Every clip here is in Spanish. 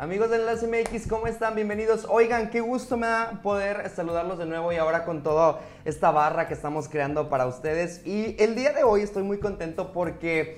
Amigos de Enlace MX, ¿cómo están? Bienvenidos. Oigan, qué gusto me da poder saludarlos de nuevo y ahora con toda esta barra que estamos creando para ustedes. Y el día de hoy estoy muy contento porque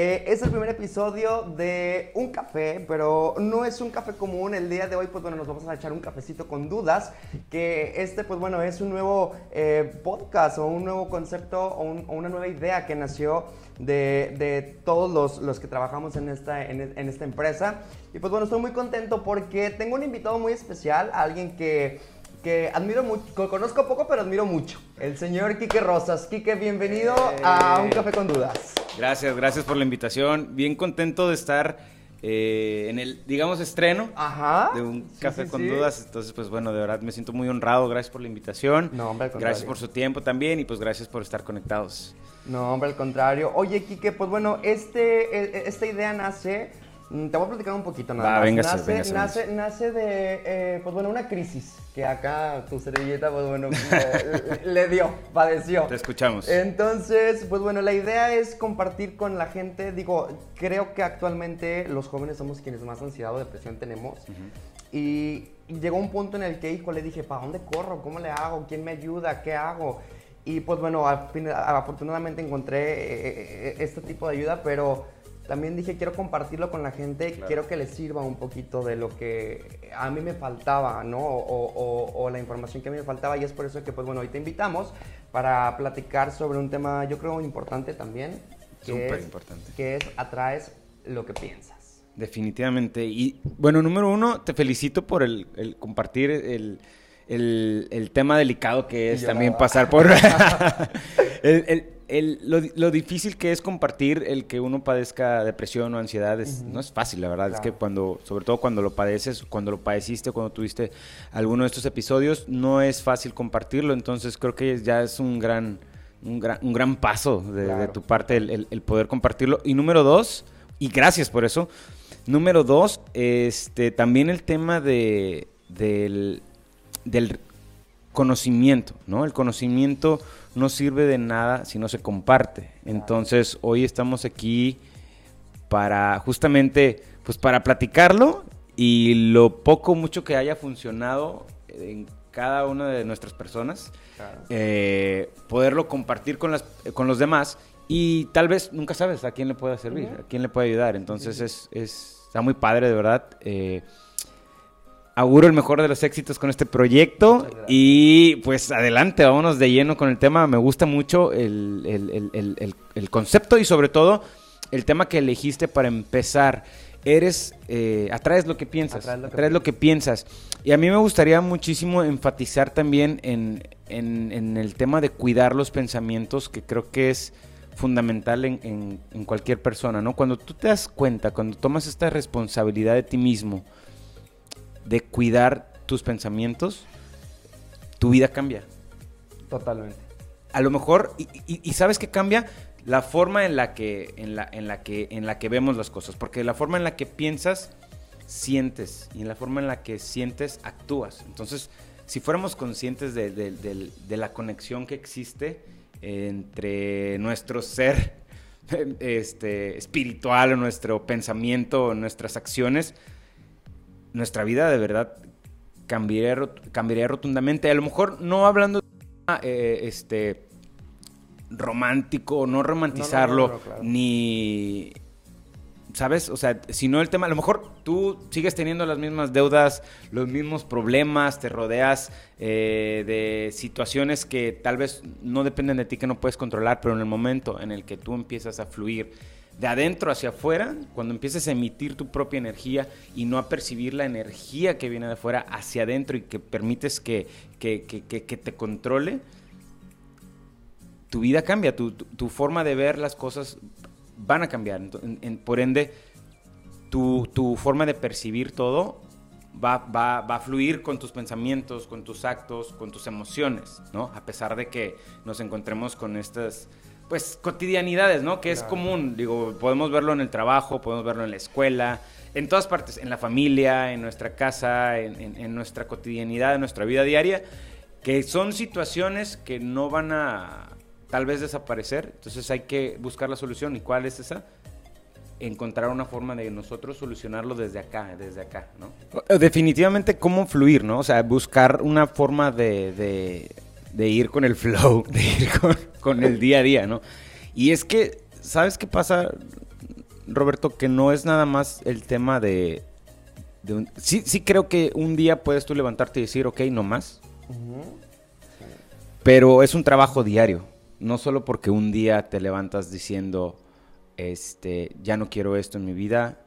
eh, es el primer episodio de un café, pero no es un café común. El día de hoy, pues bueno, nos vamos a echar un cafecito con dudas. Que este, pues bueno, es un nuevo eh, podcast o un nuevo concepto o, un- o una nueva idea que nació de, de todos los, los que trabajamos en esta, en, en esta empresa. Y pues bueno, estoy muy contento porque tengo un invitado muy especial, alguien que, que admiro mucho, conozco poco, pero admiro mucho. El señor Quique Rosas. Quique, bienvenido a Un Café con Dudas. Gracias, gracias por la invitación. Bien contento de estar eh, en el, digamos, estreno Ajá. de un Sí, café sí, con sí. dudas. Entonces, pues bueno, de verdad me siento muy honrado. Gracias por la invitación. No, hombre. Gracias por su tiempo también y pues gracias por estar conectados. No, hombre, al contrario. Oye, Quique, pues bueno, este, eh, esta idea nace. Mm, Te voy a platicar un poquito nada Va, más. véngase, nace, véngase, nace, nace de, eh, pues bueno, una crisis que acá tu servilleta, pues bueno, eh, le dio, padeció. Te escuchamos. Entonces, pues bueno, la idea es compartir con la gente. Digo, creo que actualmente los jóvenes somos quienes más ansiedad o depresión tenemos. y, y llegó un punto en el que, hijo, le dije, ¿para dónde corro? ¿Cómo le hago? ¿Quién me ayuda? ¿Qué hago? Y pues bueno, afortunadamente encontré eh, eh, este tipo de ayuda, pero también dije, quiero compartirlo con la gente, Claro. quiero que les sirva un poquito de lo que a mí me faltaba, ¿no? O, o- o la información que a mí me faltaba y es por eso que, pues bueno, hoy te invitamos para platicar sobre un tema, yo creo, importante también. que Súper es- importante. Que es atraes lo que piensas. Definitivamente. Y bueno, número uno, te felicito por el, el compartir el, el- el tema delicado que es también pasar por el- el- el- lo, di- lo difícil que es compartir el que uno padezca depresión o ansiedad. es- No es fácil, la verdad. Es que cuando, sobre todo cuando lo padeces, cuando lo padeciste, cuando tuviste alguno de estos episodios, no es fácil compartirlo. Entonces creo que ya es un gran, un gran, un gran paso de, tu parte el, el- el poder compartirlo. Y número dos, y gracias por eso. Número dos, este, también el tema de, del, del conocimiento, ¿no? El conocimiento no sirve de nada si no se comparte. Entonces, hoy estamos aquí para justamente, pues para platicarlo y lo poco mucho que haya funcionado en cada una de nuestras personas, eh, poderlo compartir con, las, con los demás y tal vez nunca sabes a quién le pueda servir, a quién le puede ayudar. Entonces es, es- está muy padre, de verdad. Eh, auguro el mejor de los éxitos con este proyecto y pues adelante, vámonos de lleno con el tema. Me gusta mucho el, el- el- el- concepto y sobre todo el tema que elegiste para empezar. Eres, eh, atraes lo que piensas, Atraes lo que atraes lo que piensas. Y a mí me gustaría muchísimo enfatizar también en, en- en el tema de cuidar los pensamientos, que creo que es fundamental en, en- en cualquier persona, ¿no? Cuando tú te das cuenta, cuando tomas esta responsabilidad de ti mismo, de cuidar tus pensamientos, tu vida cambia. Totalmente. A lo mejor, y, y- y sabes que cambia la forma en la que, en la, en la que, en la que vemos las cosas, porque la forma en la que piensas, sientes, y en la forma en la que sientes, actúas. Entonces, si fuéramos conscientes de, de- de- de la conexión que existe entre nuestro ser este, espiritual, o nuestro pensamiento, o nuestras acciones, nuestra vida de verdad cambiaría, cambiaría rotundamente. A lo mejor no hablando de tema, eh, este romántico, no romantizarlo, no, no, claro. ni ¿sabes? O sea, si no el tema, a lo mejor tú sigues teniendo las mismas deudas, los mismos problemas, te rodeas eh, de situaciones que tal vez no dependen de ti, que no puedes controlar, pero en el momento en el que tú empiezas a fluir de adentro hacia afuera, cuando empieces a emitir tu propia energía y no a percibir la energía que viene de afuera hacia adentro y que permites que, que, que- que- te controle, tu vida cambia, tu, tu- forma de ver las cosas van a cambiar. Por ende, tu, tu forma de percibir todo va, va- va a fluir con tus pensamientos, con tus actos, con tus emociones, ¿no? A pesar de que nos encontremos con estas, pues, cotidianidades, ¿no? Que es común, digo, podemos verlo en el trabajo, podemos verlo en la escuela, en todas partes, en la familia, en nuestra casa, en, en- en nuestra cotidianidad, en nuestra vida diaria, que son situaciones que no van a tal vez desaparecer, entonces hay que buscar la solución. ¿Y cuál es esa? encontrar una forma de nosotros solucionarlo desde acá, desde acá, ¿no? Definitivamente cómo fluir, ¿no? O sea, buscar una forma de, de, ir con el flow, de ir con, el día a día, ¿no? Y es que, ¿sabes qué pasa, Roberto? Que no es nada más el tema de... sí, sí creo que un día puedes tú levantarte y decir, ok, no más. Pero es un trabajo diario. No solo porque un día te levantas diciendo este, ya no quiero esto en mi vida,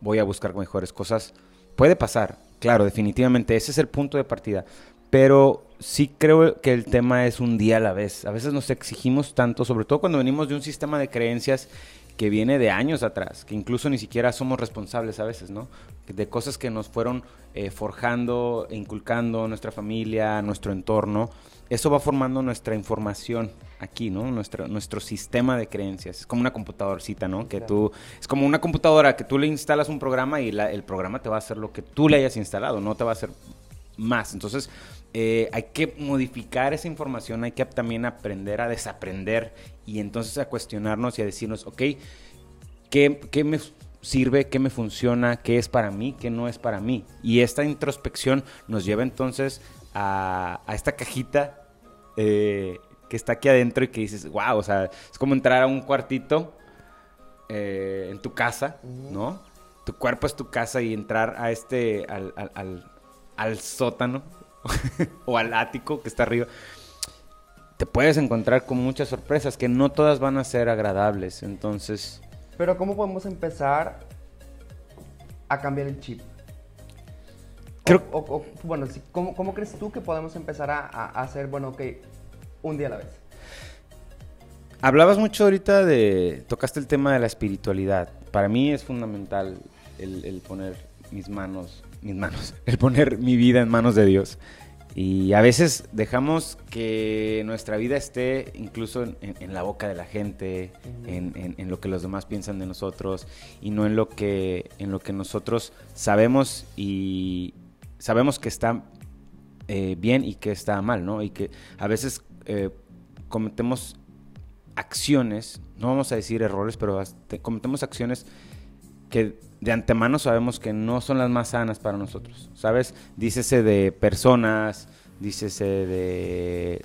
voy a buscar mejores cosas. Puede pasar, claro, definitivamente, ese es el punto de partida. Pero sí creo que el tema es un día a la vez. A veces nos exigimos tanto, sobre todo cuando venimos de un sistema de creencias que viene de años atrás, que incluso ni siquiera somos responsables a veces, ¿no? De cosas que nos fueron eh, forjando, inculcando nuestra familia, nuestro entorno eso va formando nuestra información aquí, ¿no? Nuestro, nuestro sistema de creencias. Es como una computadorcita, ¿no? Que tú, es como una computadora que tú le instalas un programa y el programa te va a hacer lo que tú le hayas instalado, no te va a hacer más. Entonces, eh, hay que modificar esa información, hay que también aprender a desaprender y entonces a cuestionarnos y a decirnos, ok, ¿qué, qué me sirve, qué me funciona, qué es para mí, qué no es para mí? Y esta introspección nos lleva entonces a, a esta cajita eh, que está aquí adentro y que dices, wow, o sea, es como entrar a un cuartito eh, en tu casa, ¿no? Tu cuerpo es tu casa y entrar a este, al, al, sótano o al ático que está arriba. Te puedes encontrar con muchas sorpresas que no todas van a ser agradables, entonces... Pero ¿cómo podemos empezar a cambiar el chip? bueno, ¿cómo, crees tú que podemos empezar a, hacer, bueno, ok, un día a la vez? Hablabas mucho ahorita de, tocaste el tema de la espiritualidad. Para mí es fundamental el, poner mis manos, mis manos, el poner mi vida en manos de Dios. Y a veces dejamos que nuestra vida esté incluso en, la boca de la gente, en, en, lo que los demás piensan de nosotros y no en lo que, en lo que nosotros sabemos y, sabemos que está eh, bien y que está mal, ¿no? Y que a veces eh, cometemos acciones, no vamos a decir errores, pero cometemos acciones que de antemano sabemos que no son las más sanas para nosotros, ¿sabes? Dícese de personas, dícese de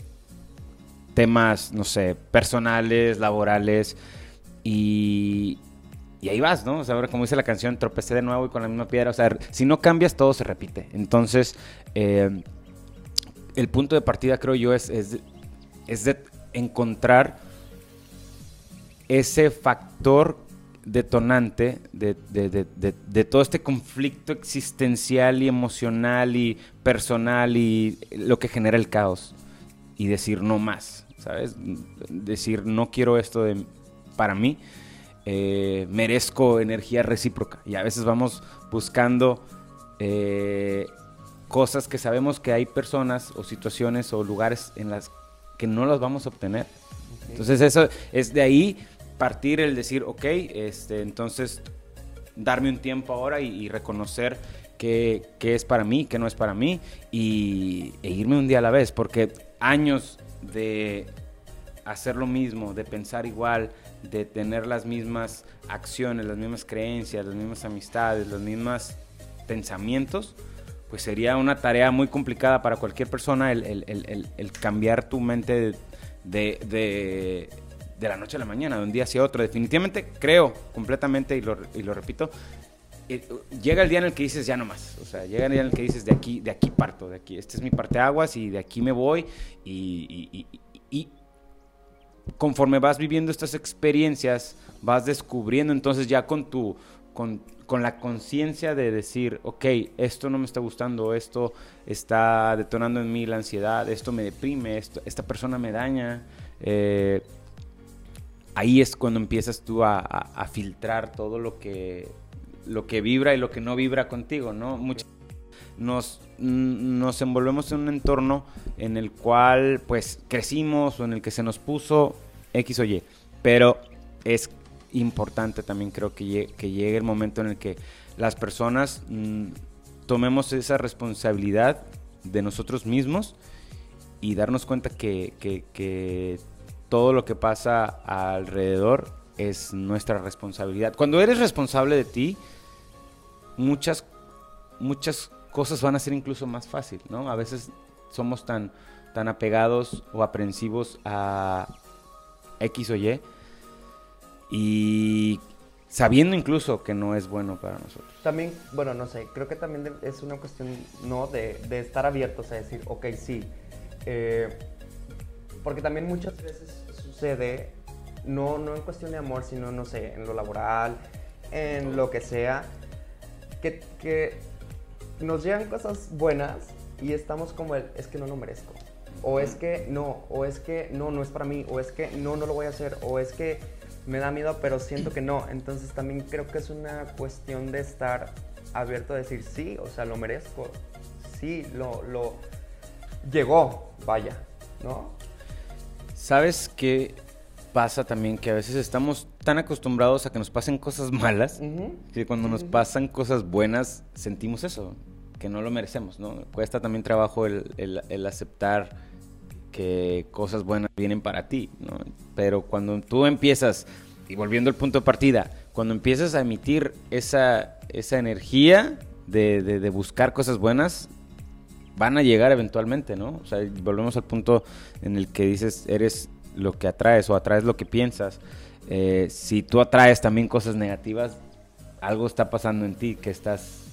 temas, no sé, personales, laborales, y, y ahí vas, ¿no? O sea, ahora como dice la canción, tropecé de nuevo y con la misma piedra. O sea, si no cambias, todo se repite. Entonces, eh, el punto de partida, creo yo, es, es, de encontrar ese factor detonante de, de, todo este conflicto existencial y emocional y personal y lo que genera el caos. Y decir no más, ¿sabes? Decir no quiero esto de, para mí eh, merezco energía recíproca. Y a veces vamos buscando eh, cosas que sabemos que hay personas o situaciones o lugares en las que no las vamos a obtener. Entonces eso es de ahí partir el decir, ok, este, entonces darme un tiempo ahora y, reconocer qué, es para mí, qué no es para mí y, e irme un día a la vez, porque años de hacer lo mismo, de pensar igual, de tener las mismas acciones, las mismas creencias, las mismas amistades, los mismos pensamientos, pues sería una tarea muy complicada para cualquier persona el, cambiar tu mente de, la noche a la mañana, de un día hacia otro. Definitivamente creo completamente, y lo, repito, eh, llega el día en el que dices ya no más. O sea, llega el día en el que dices de aquí, de aquí parto, de aquí, este es mi parte aguas y de aquí me voy y, conforme vas viviendo estas experiencias, vas descubriendo entonces ya con tu, con, la conciencia de decir, ok, esto no me está gustando, esto está detonando en mí la ansiedad, esto me deprime, esta persona me daña. Eh, ahí es cuando empiezas tú a, filtrar todo lo que, lo que vibra y lo que no vibra contigo, ¿no? nos, nos envolvemos en un entorno en el cual pues crecimos o en el que se nos puso X o Y. Pero es importante también creo que llegue, que llegue el momento en el que las personas tomemos esa responsabilidad de nosotros mismos y darnos cuenta que, que, todo lo que pasa alrededor es nuestra responsabilidad. Cuando eres responsable de ti, muchas, muchas cosas van a ser incluso más fácil, ¿no? A veces somos tan, tan apegados o aprensivos a X o Y y sabiendo incluso que no es bueno para nosotros. También, bueno, no sé, creo que también es una cuestión, ¿no? De, de estar abiertos a decir, ok, sí. Eh, porque también muchas veces sucede, no, no en cuestión de amor, sino, no sé, en lo laboral, en lo que sea, que, que nos llegan cosas buenas y estamos como el, es que no lo merezco. O es que no, o es que no, no es para mí, o es que no, no lo voy a hacer, o es que me da miedo, pero siento que no. Entonces también creo que es una cuestión de estar abierto a decir, sí, o sea, lo merezco, sí, lo, lo llegó, vaya, ¿no? ¿Sabes qué pasa también? Que a veces estamos tan acostumbrados a que nos pasen cosas malas, que cuando nos pasan cosas buenas sentimos eso, que no lo merecemos, ¿no? Cuesta también trabajo el, el aceptar que cosas buenas vienen para ti, ¿no? Pero cuando tú empiezas, y volviendo al punto de partida, cuando empiezas a emitir esa, esa energía de, de, buscar cosas buenas, van a llegar eventualmente, ¿no? O sea, volvemos al punto en el que dices, eres lo que atraes o atraes lo que piensas. Eh, si tú atraes también cosas negativas, algo está pasando en ti que estás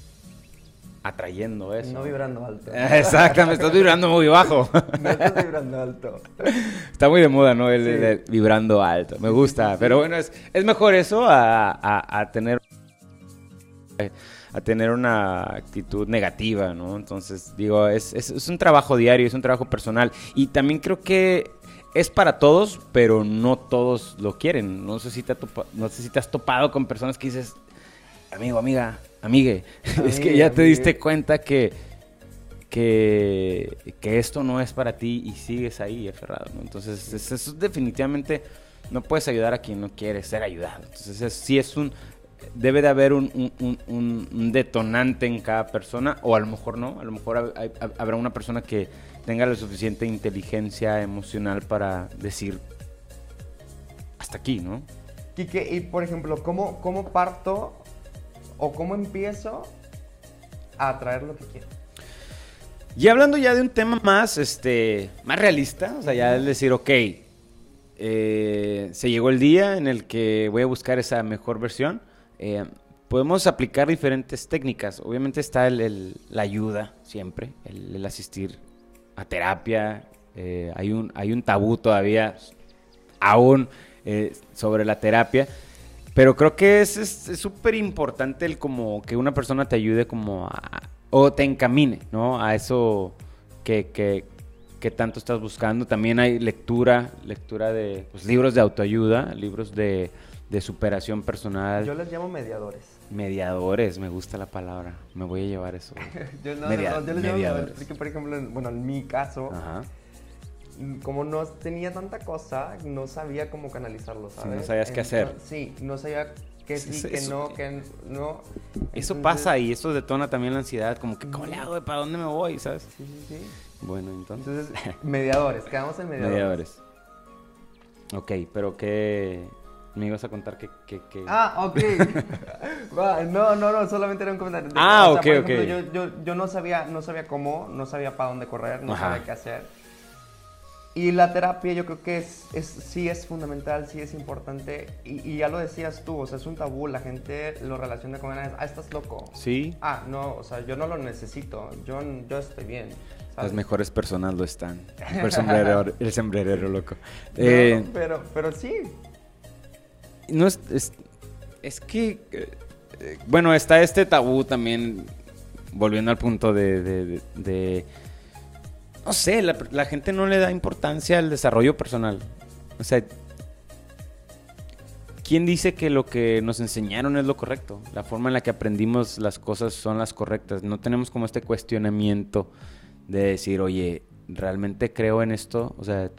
atrayendo eso. No vibrando alto. Exactamente, estás vibrando muy bajo. No estás vibrando alto. Está muy de moda, ¿no? El, vibrando alto. Me gusta. Pero bueno, es, es mejor eso a, a, tener a tener una actitud negativa, ¿no? Entonces, digo, es, es, es, un trabajo diario, es un trabajo personal. Y también creo que es para todos, pero no todos lo quieren. No sé si te, no sé si te has topado con personas que dices, amigo, amiga, amigue, es que ya te diste cuenta que, que, que, esto no es para ti y sigues ahí aferrado, ¿no? Entonces, eso definitivamente no puedes ayudar a quien no quiere ser ayudado. Entonces, sí es un... Debe de haber un, un, detonante en cada persona, o a lo mejor no, a lo mejor habrá una persona que tenga la suficiente inteligencia emocional para decir hasta aquí, ¿no? Quique, y por ejemplo, ¿cómo, cómo parto o cómo empiezo a atraer lo que quiero. Y hablando ya de un tema más, este, más realista, o sea, ya es decir, ok, eh, se llegó el día en el que voy a buscar esa mejor versión. Eh, podemos aplicar diferentes técnicas. Obviamente está la ayuda siempre, el, asistir a terapia. Eh, hay, un, hay un tabú todavía aún sobre la terapia. Pero creo que es súper importante el como que una persona te ayude como a... o te encamine, ¿no? A eso que, que, tanto estás buscando. También hay lectura, lectura de pues, libros de autoayuda, libros de, de superación personal. Yo les llamo mediadores. Mediadores, me gusta la palabra. Me voy a llevar eso. yo, no, yo les mediadores. Llamo, por ejemplo, bueno, en mi caso, Ajá como no tenía tanta cosa, no sabía cómo canalizarlo, ¿sabes? no sabías qué hacer. Sí, no sabía qué sí, qué no, qué no. Eso pasa y eso detona también la ansiedad, como que, ¿cómo le hago? ¿Para dónde me voy? ¿Sabes? Sí, sí, sí. Bueno, entonces... mediadores, quedamos en mediadores. Mediadores. Ok, pero ¿qué...? Me ibas a contar que... Ah, ok. no, no, no, solamente era un comentario. Ah, ok, ok. Yo, yo, yo, no, sabía, no sabía cómo, no sabía para dónde correr, no sabía qué hacer. Y la terapia yo creo que es, es, sí es fundamental, sí es importante. Y, ya lo decías tú, o sea, es un tabú, la gente lo relaciona con, ah, estás loco. Sí. Ah, no, o sea, yo no lo necesito, yo, yo estoy bien. Las mejores personas lo están. El sombrerero, el sombrerero loco. Eh, pero, pero sí. No es, es, que, eh, bueno, está este tabú también, volviendo al punto de no sé, la, gente no le da importancia al desarrollo personal. O sea, ¿quién dice que lo que nos enseñaron es lo correcto? La forma en la que aprendimos las cosas son las correctas. No tenemos como este cuestionamiento de decir, oye, ¿realmente creo en esto? O sea,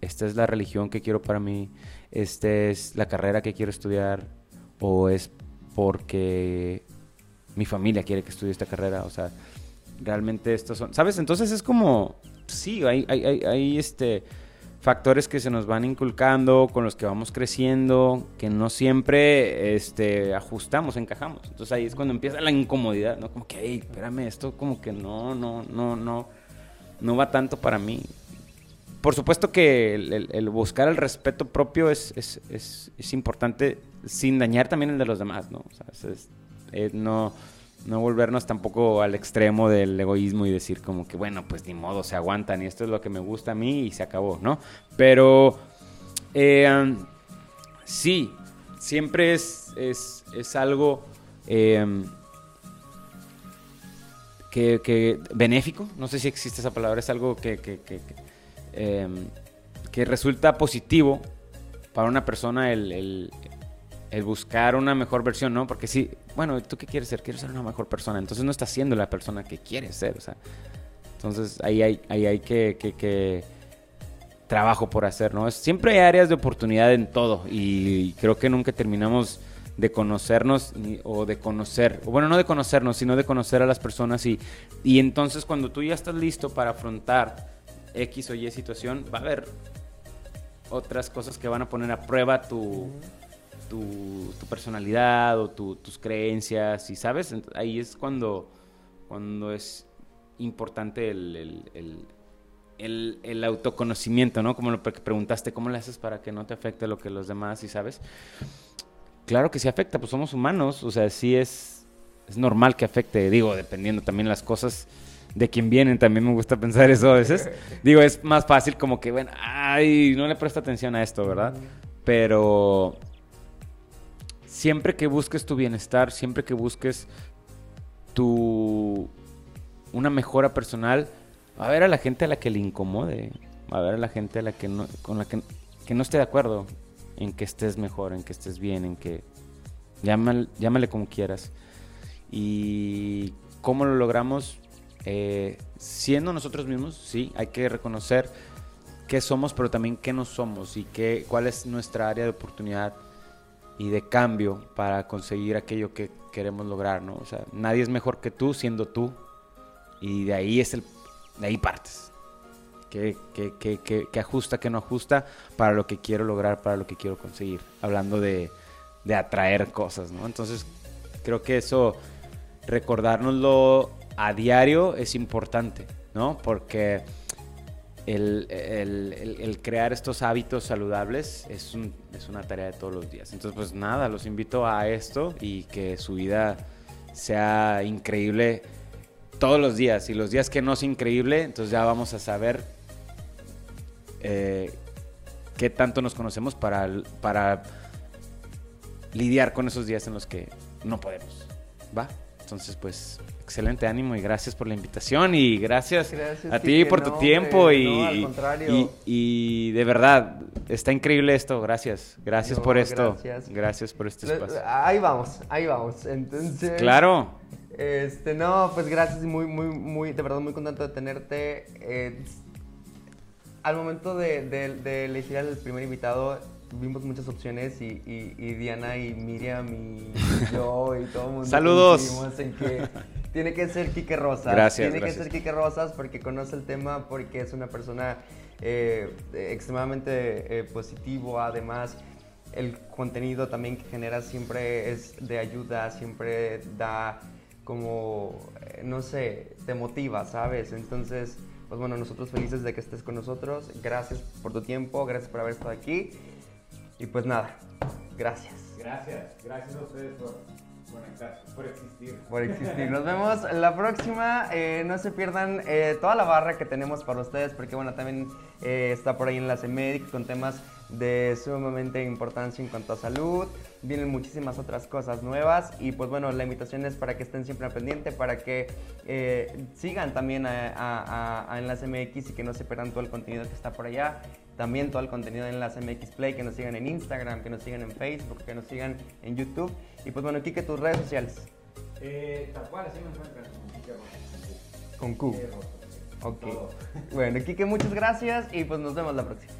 esta es la religión que quiero para mí, esta es la carrera que quiero estudiar, o es porque mi familia quiere que estudie esta carrera. O sea, realmente estos son, ¿sabes? Entonces es como, sí, hay, hay, hay, este, factores que se nos van inculcando, con los que vamos creciendo, que no siempre este, ajustamos, encajamos. Entonces ahí es cuando empieza la incomodidad, ¿no? Como que, hey, espérame, esto como que no, no, no, no, no va tanto para mí. Por supuesto que el, buscar el respeto propio es, es, es, importante sin dañar también el de los demás, ¿no? O sea, eh, no no volvernos tampoco al extremo del egoísmo y decir como que, bueno, pues ni modo, se aguantan y esto es lo que me gusta a mí y se acabó, ¿no? Pero eh, sí, siempre es, es, algo eh, que, benéfico, no sé si existe esa palabra, es algo que, que, que, eh, resulta positivo para una persona el el buscar una mejor versión, ¿no? Porque sí, bueno, ¿tú qué quieres ser? Quiero ser una mejor persona. Entonces no estás siendo la persona que quieres ser, o sea. Entonces ahí hay, ahí hay que, que, trabajo por hacer, ¿no? Siempre hay áreas de oportunidad en todo y creo que nunca terminamos de conocernos o de conocer, bueno, no de conocernos, sino de conocer a las personas y, y entonces cuando tú ya estás listo para afrontar X o Y situación, va a haber otras cosas que van a poner a prueba tu tu, personalidad o tus creencias, y sabes, ahí es cuando, cuando es importante el, el, autoconocimiento, ¿no? Como lo que preguntaste, ¿cómo le haces para que no te afecte lo que los demás, y sabes? Claro que sí afecta, pues somos humanos, o sea, sí es, es normal que afecte, digo, dependiendo también las cosas de quien vienen, también me gusta pensar eso a veces. Digo, es más fácil como que, bueno, ay, no le presta atención a esto, ¿verdad? Pero siempre que busques tu bienestar, siempre que busques tu una mejora personal, va a haber a la gente a la que le incomode, va a haber a la gente a la que no, con la que, no esté de acuerdo en que estés mejor, en que estés bien, en que llámale, llámale como quieras. Y cómo lo logramos eh, siendo nosotros mismos, sí, hay que reconocer qué somos, pero también qué no somos y qué, cuál es nuestra área de oportunidad y de cambio para conseguir aquello que queremos lograr, ¿no? O sea, nadie es mejor que tú siendo tú y de ahí es el, de ahí partes. Que, que, ajusta, que no ajusta para lo que quiero lograr, para lo que quiero conseguir. Hablando de, de atraer cosas, ¿no? Entonces, creo que eso, recordárnoslo a diario es importante, ¿no? Porque el, crear estos hábitos saludables es, una tarea de todos los días. Entonces, pues nada, los invito a esto y que su vida sea increíble todos los días. Y los días que no es increíble, entonces ya vamos a saber eh, qué tanto nos conocemos para lidiar con esos días en los que no podemos. ¿Va? Entonces, pues excelente ánimo y gracias por la invitación y gracias, a ti por tu tiempo y, y, de verdad, está increíble esto, gracias, gracias por esto, gracias. por este espacio. Ahí vamos, ahí vamos, entonces... Claro. Este, no, pues gracias, muy, muy, muy, de verdad muy contento de tenerte. Eh, al momento de, de elegir al primer invitado, vimos muchas opciones y, Diana y Miriam y yo y todo el mundo Saludos. en que tiene que ser Quique Rosas. Gracias. Tiene que ser Quique Rosas porque conoce el tema, porque es una persona eh, extremadamente eh, positivo. Además, el contenido también que genera siempre es de ayuda, siempre da como, eh, no sé, te motiva, ¿sabes? Entonces, pues bueno, nosotros felices de que estés con nosotros. Gracias por tu tiempo, gracias por haber estado aquí. Y pues nada, gracias. Gracias, gracias a ustedes por conectarse, por existir. Por existir. Nos vemos la próxima. Eh, no se pierdan eh, toda la barra que tenemos para ustedes, porque bueno, también eh, está por ahí Enlace Médico con temas de sumamente importancia en cuanto a salud. Vienen muchísimas otras cosas nuevas y pues bueno, la invitación es para que estén siempre al pendiente, para que sigan también a, a, a Enlace MX y que no se pierdan todo el contenido que está por allá también todo el contenido en las MX Play, que nos sigan en Instagram, que nos sigan en Facebook, que nos sigan en YouTube. Y pues bueno, Kike, tus redes sociales. Eh, tal cual, así me encuentran con Q. Con Q. Ok. Bueno, Kike, muchas gracias y pues nos vemos la próxima.